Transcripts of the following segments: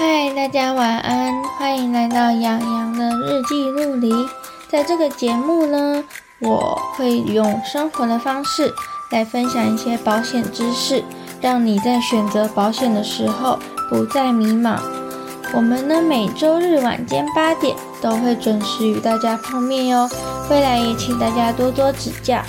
嗨，大家晚安，欢迎来到洋洋的日记录里。在这个节目呢，我会用生活的方式来分享一些保险知识，让你在选择保险的时候不再迷茫。我们呢，每周日晚间八点都会准时与大家碰面哟，未来也请大家多多指教。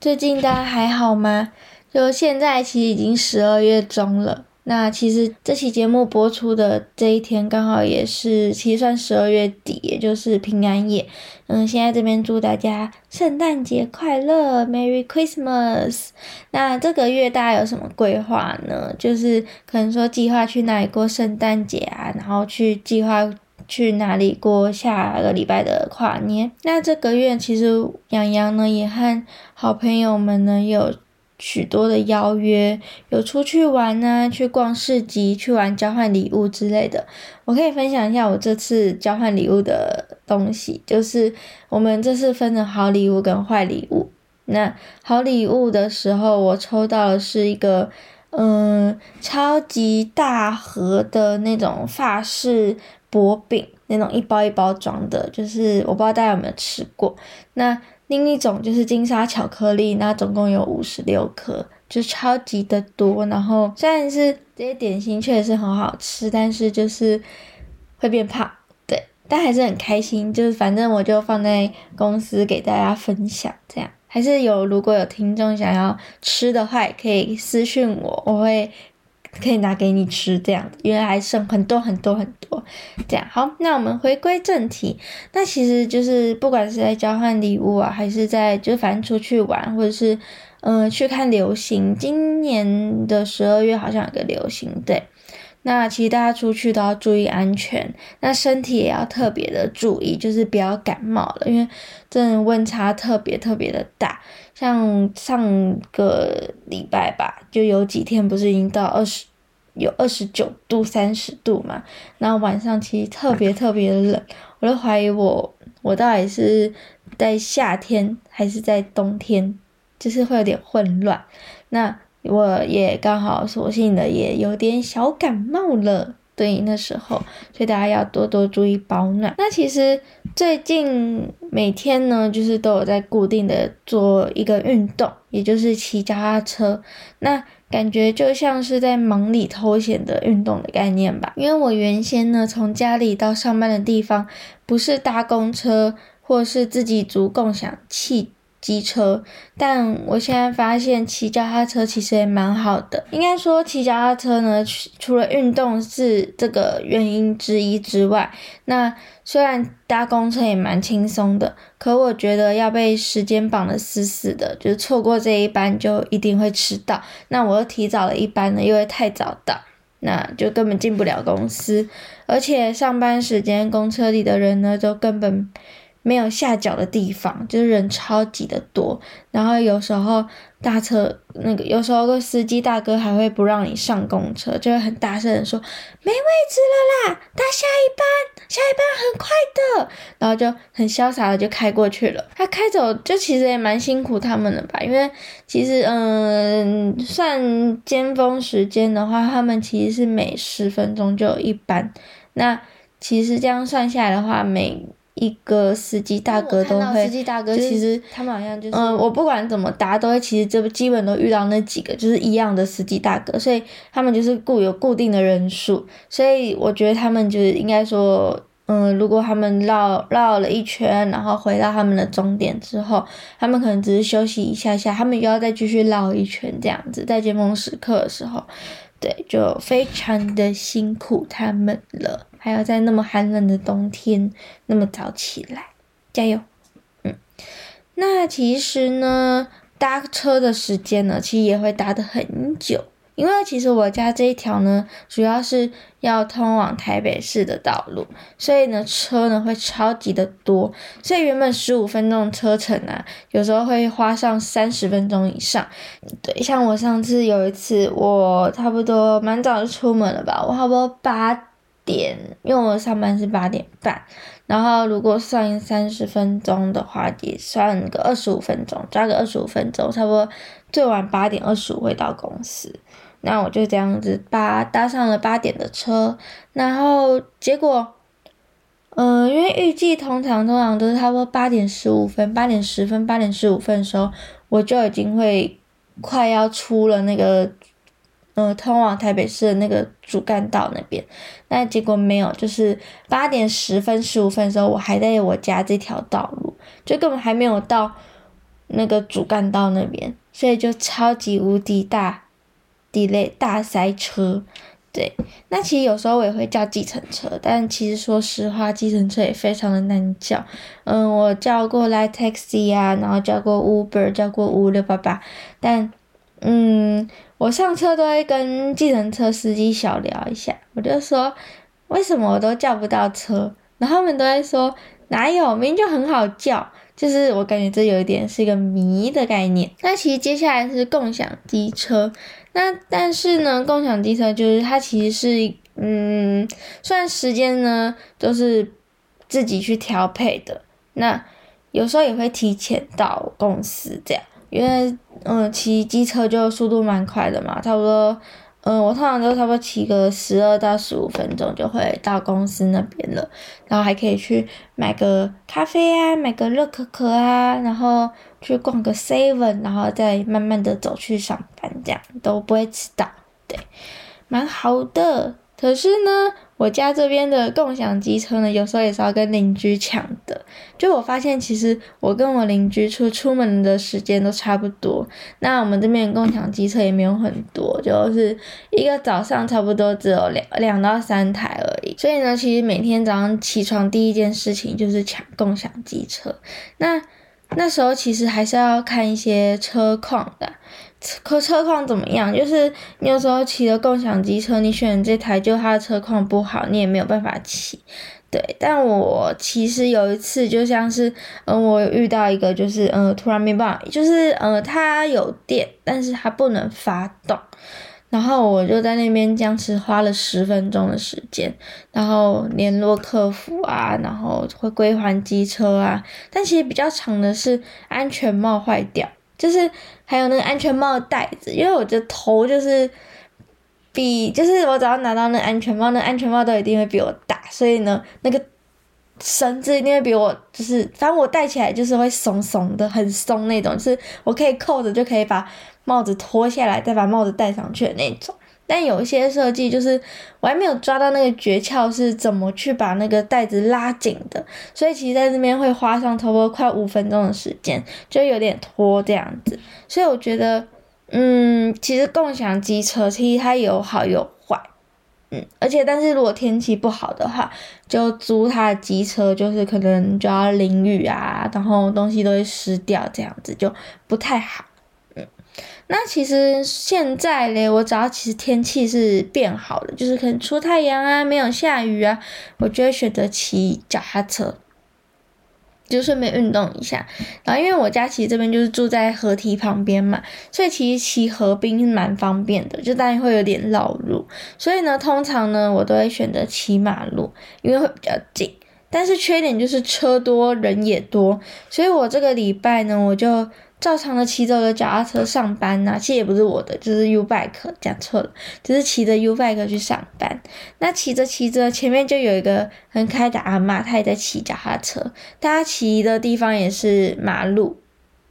最近大家还好吗？就现在其实已经十二月中了，那其实这期节目播出的这一天刚好也是其实算十二月底，也就是平安夜。嗯，现在这边祝大家圣诞节快乐，Merry Christmas。那这个月大家有什么规划呢？就是可能说计划去哪里过圣诞节啊，然后去计划去哪里过下个礼拜的跨年。那这个月其实洋洋呢也和好朋友们呢有。许多的邀约，有出去玩啊，去逛市集，去玩交换礼物之类的。我可以分享一下我这次交换礼物的东西，就是我们这次分成好礼物跟坏礼物。那好礼物的时候，我抽到的是一个嗯超级大盒的那种法式薄饼，那种一包一包装的，就是我不知道大家有没有吃过。那另一种就是金沙巧克力，那总共有五十六颗，就超级的多。然后虽然是这些点心确实是很好吃，但是就是会变胖，对，但还是很开心。就是反正我就放在公司给大家分享，这样还是有如果有听众想要吃的话，也可以私信我，我会。可以拿给你吃这样因为还剩很多很多很多，这样好。那我们回归正题，那其实就是不管是在交换礼物啊，还是在就反正出去玩，或者是嗯去看流行。今年的十二月好像有个流行，对。那其实大家出去都要注意安全，那身体也要特别的注意，就是不要感冒了，因为真的温差特别特别的大。像上个礼拜吧，就有几天不是已经到二十，有二十九度、三十度嘛，那晚上其实特别特别冷，我都怀疑我我到底是在夏天还是在冬天，就是会有点混乱。那我也刚好索性的也有点小感冒了。对，那时候，所以大家要多多注意保暖。那其实最近每天呢，就是都有在固定的做一个运动，也就是骑脚踏车。那感觉就像是在忙里偷闲的运动的概念吧。因为我原先呢，从家里到上班的地方，不是搭公车，或是自己租共享汽。机车，但我现在发现骑脚踏车其实也蛮好的。应该说骑脚踏车呢，除了运动是这个原因之一之外，那虽然搭公车也蛮轻松的，可我觉得要被时间绑得死死的，就是错过这一班就一定会迟到。那我又提早了一班呢，又会太早到，那就根本进不了公司。而且上班时间公车里的人呢，都根本。没有下脚的地方，就是人超级的多，然后有时候大车那个，有时候司机大哥还会不让你上公车，就会很大声的说没位置了啦，搭下一班，下一班很快的，然后就很潇洒的就开过去了。他开走就其实也蛮辛苦他们的吧，因为其实嗯，算尖峰时间的话，他们其实是每十分钟就有一班，那其实这样算下来的话，每一个司机大哥都会，司机大哥其实他们好像就是，嗯，我不管怎么搭，都会其实这基本都遇到那几个，就是一样的司机大哥，所以他们就是固有固定的人数，所以我觉得他们就是应该说，嗯，如果他们绕绕了一圈，然后回到他们的终点之后，他们可能只是休息一下下，他们又要再继续绕一圈这样子，在尖峰时刻的时候，对，就非常的辛苦他们了。还要在那么寒冷的冬天那么早起来，加油！嗯，那其实呢，搭车的时间呢，其实也会搭的很久，因为其实我家这一条呢，主要是要通往台北市的道路，所以呢，车呢会超级的多，所以原本十五分钟车程啊，有时候会花上三十分钟以上。对，像我上次有一次，我差不多蛮早就出门了吧，我差不多八。点，因为我上班是八点半，然后如果算三十分钟的话，也算个二十五分钟，抓个二十五分钟，差不多最晚八点二十五会到公司。那我就这样子八搭上了八点的车，然后结果，嗯，因为预计通常通常都是差不多八点十五分、八点十分、八点十五分的时候，我就已经会快要出了那个，呃，通往台北市的那个主干道那边。那结果没有，就是八点十分、十五分的时候，我还在我家这条道路，就根本还没有到那个主干道那边，所以就超级无敌大。一类大塞车，对，那其实有时候我也会叫计程车，但其实说实话，计程车也非常的难叫。嗯，我叫过来 taxi 啊，然后叫过 Uber，叫过五六八八，但嗯，我上车都会跟计程车司机小聊一下，我就说为什么我都叫不到车，然后他们都会说哪有，明明就很好叫，就是我感觉这有一点是一个迷的概念。那其实接下来是共享机车。那但是呢，共享机车就是它其实是，嗯，虽然时间呢都是自己去调配的，那有时候也会提前到公司这样，因为嗯骑机车就速度蛮快的嘛，差不多。嗯，我通常都差不多骑个十二到十五分钟就会到公司那边了，然后还可以去买个咖啡啊，买个热可可啊，然后去逛个 seven，然后再慢慢的走去上班，这样都不会迟到，对，蛮好的。可是呢。我家这边的共享机车呢，有时候也是要跟邻居抢的。就我发现，其实我跟我邻居出出门的时间都差不多。那我们这边共享机车也没有很多，就是一个早上差不多只有两两到三台而已。所以呢，其实每天早上起床第一件事情就是抢共享机车。那那时候其实还是要看一些车况的。车车况怎么样？就是你有时候骑的共享机车，你选这台，就它的车况不好，你也没有办法骑。对，但我其实有一次，就像是，嗯，我遇到一个，就是，嗯，突然没办法，就是，嗯，它有电，但是它不能发动。然后我就在那边僵持花了十分钟的时间，然后联络客服啊，然后会归还机车啊。但其实比较长的是安全帽坏掉。就是还有那个安全帽的带子，因为我的头就是比，就是我只要拿到那安全帽，那安全帽都一定会比我大，所以呢，那个绳子一定会比我，就是反正我戴起来就是会松松的，很松那种，就是我可以扣着就可以把帽子脱下来，再把帽子戴上去的那种。但有一些设计就是我还没有抓到那个诀窍是怎么去把那个带子拉紧的，所以其实在这边会花上差不多快五分钟的时间，就有点拖这样子。所以我觉得，嗯，其实共享机车其实它有好有，嗯，而且但是如果天气不好的话，就租他的机车，就是可能就要淋雨啊，然后东西都会湿掉，这样子就不太好。嗯那其实现在嘞，我只要其实天气是变好了，就是可能出太阳啊，没有下雨啊，我就会选择骑脚踏车，就顺便运动一下。然后因为我家其实这边就是住在河堤旁边嘛，所以其实骑河滨是蛮方便的，就当然会有点绕路。所以呢，通常呢，我都会选择骑马路，因为会比较近。但是缺点就是车多人也多，所以我这个礼拜呢，我就。照常的骑着我的脚踏车上班呐，其实也不是我的，就是 U bike 讲错了，就是骑着 U bike 去上班。那骑着骑着，前面就有一个很开的阿妈，她也在骑脚踏车。她骑的地方也是马路，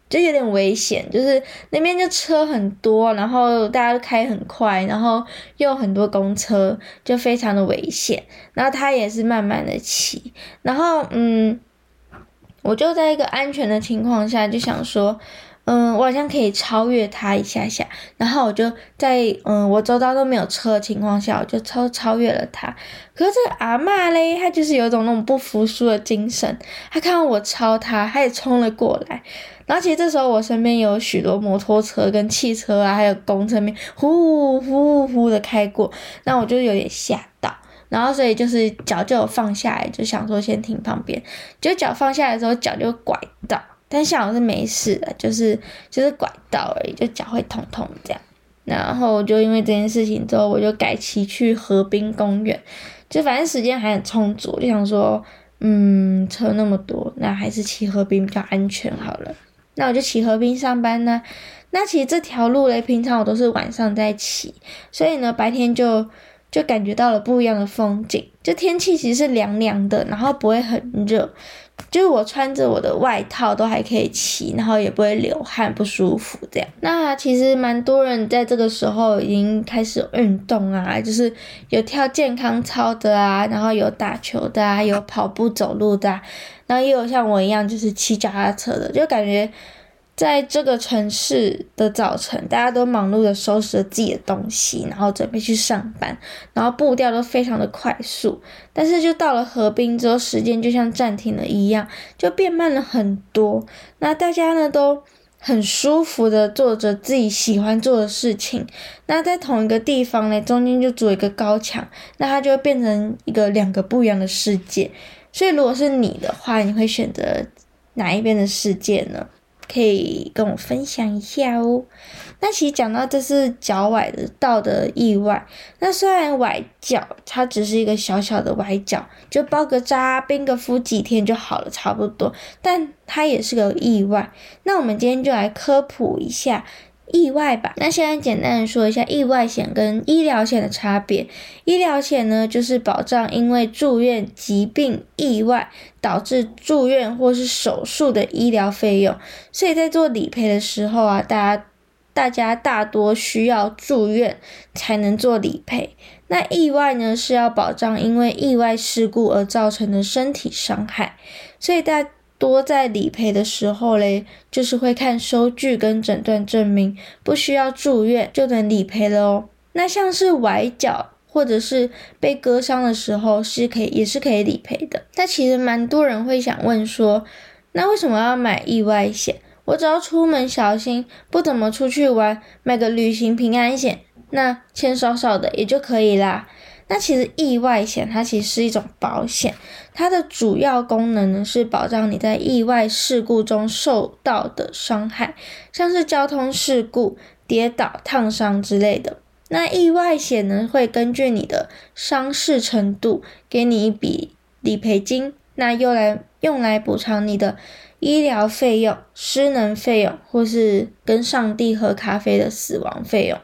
就有点危险，就是那边就车很多，然后大家都开很快，然后又很多公车，就非常的危险。然后她也是慢慢的骑，然后嗯。我就在一个安全的情况下，就想说，嗯，我好像可以超越他一下下，然后我就在嗯我周遭都没有车的情况下，我就超超越了他。可是这个阿嬷嘞，她就是有种那种不服输的精神，她看到我超他，她也冲了过来。然后其实这时候我身边有许多摩托车跟汽车啊，还有公车面呼呼呼的开过，那我就有点吓到。然后，所以就是脚就放下来，就想说先停旁边。就脚放下来之后，脚就拐到，但幸好是没事的，就是就是拐到而已，就脚会痛痛这样。然后就因为这件事情之后，我就改骑去河滨公园，就反正时间还很充足，就想说，嗯，车那么多，那还是骑河滨比较安全好了。那我就骑河滨上班呢。那其实这条路嘞，平常我都是晚上在骑，所以呢，白天就就感觉到了不一样的风景。就天气其实是凉凉的，然后不会很热。就是我穿着我的外套都还可以骑，然后也不会流汗不舒服这样。那其实蛮多人在这个时候已经开始运动啊，就是有跳健康操的啊，然后有打球的啊，有跑步走路的，然后也有像我一样就是骑脚踏车的，就感觉。在这个城市的早晨，大家都忙碌的收拾了自己的东西，然后准备去上班，然后步调都非常的快速。但是就到了河滨之后，时间就像暂停了一样，就变慢了很多。那大家呢都很舒服的做着自己喜欢做的事情。那在同一个地方呢，中间就筑一个高墙，那它就会变成一个两个不一样的世界。所以如果是你的话，你会选择哪一边的世界呢？可以跟我分享一下哦。那其实讲到这是脚崴的道的意外，那虽然崴脚它只是一个小小的崴脚，就包个扎、冰个敷几天就好了，差不多，但它也是个意外。那我们今天就来科普一下。意外吧，那现在简单的说一下意外险跟医疗险的差别。医疗险呢，就是保障因为住院、疾病、意外导致住院或是手术的医疗费用，所以在做理赔的时候啊，大家大家大多需要住院才能做理赔。那意外呢，是要保障因为意外事故而造成的身体伤害，所以大。多在理赔的时候嘞，就是会看收据跟诊断证明，不需要住院就能理赔了哦。那像是崴脚或者是被割伤的时候，是可以也是可以理赔的。但其实蛮多人会想问说，那为什么要买意外险？我只要出门小心，不怎么出去玩，买个旅行平安险，那钱少少的也就可以啦。那其实意外险它其实是一种保险，它的主要功能呢是保障你在意外事故中受到的伤害，像是交通事故、跌倒、烫伤之类的。那意外险呢会根据你的伤势程度给你一笔理赔金，那用来用来补偿你的医疗费用、失能费用，或是跟上帝喝咖啡的死亡费用。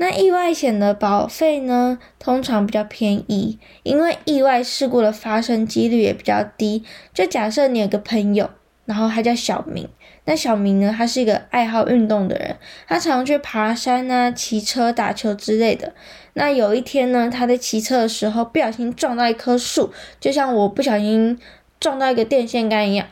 那意外险的保费呢，通常比较便宜，因为意外事故的发生几率也比较低。就假设你有个朋友，然后他叫小明，那小明呢，他是一个爱好运动的人，他常去爬山啊、骑车、打球之类的。那有一天呢，他在骑车的时候不小心撞到一棵树，就像我不小心撞到一个电线杆一样。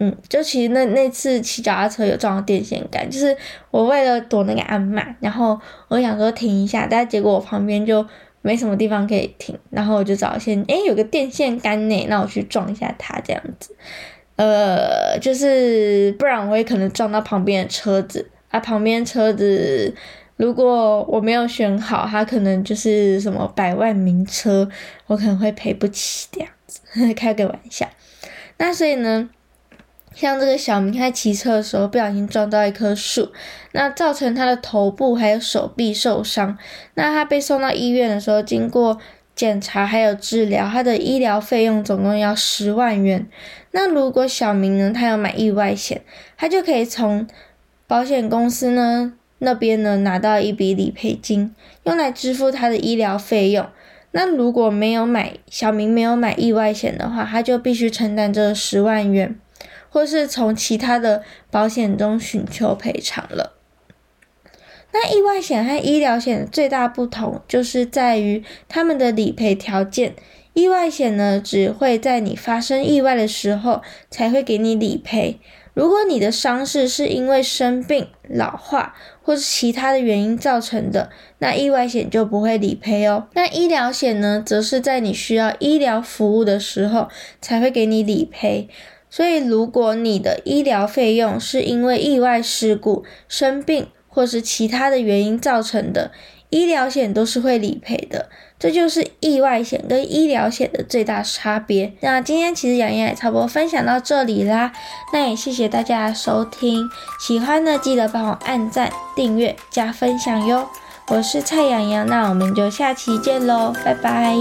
嗯，就其实那那次骑脚踏车有撞到电线杆，就是我为了躲那个暗慢，然后我想说停一下，但结果我旁边就没什么地方可以停，然后我就找先，诶，有个电线杆呢，那我去撞一下它这样子，呃，就是不然我会可能撞到旁边的车子，啊，旁边车子如果我没有选好，它可能就是什么百万名车，我可能会赔不起这样子，开个玩笑，那所以呢。像这个小明他骑车的时候不小心撞到一棵树，那造成他的头部还有手臂受伤。那他被送到医院的时候，经过检查还有治疗，他的医疗费用总共要十万元。那如果小明呢，他有买意外险，他就可以从保险公司呢那边呢拿到一笔理赔金，用来支付他的医疗费用。那如果没有买小明没有买意外险的话，他就必须承担这十万元。或是从其他的保险中寻求赔偿了。那意外险和医疗险的最大不同，就是在于他们的理赔条件。意外险呢，只会在你发生意外的时候才会给你理赔。如果你的伤势是因为生病、老化或是其他的原因造成的，那意外险就不会理赔哦。那医疗险呢，则是在你需要医疗服务的时候才会给你理赔。所以，如果你的医疗费用是因为意外事故、生病或是其他的原因造成的，医疗险都是会理赔的。这就是意外险跟医疗险的最大差别。那今天其实杨洋也差不多分享到这里啦，那也谢谢大家收听，喜欢的记得帮我按赞、订阅、加分享哟。我是蔡洋洋，那我们就下期见喽，拜拜。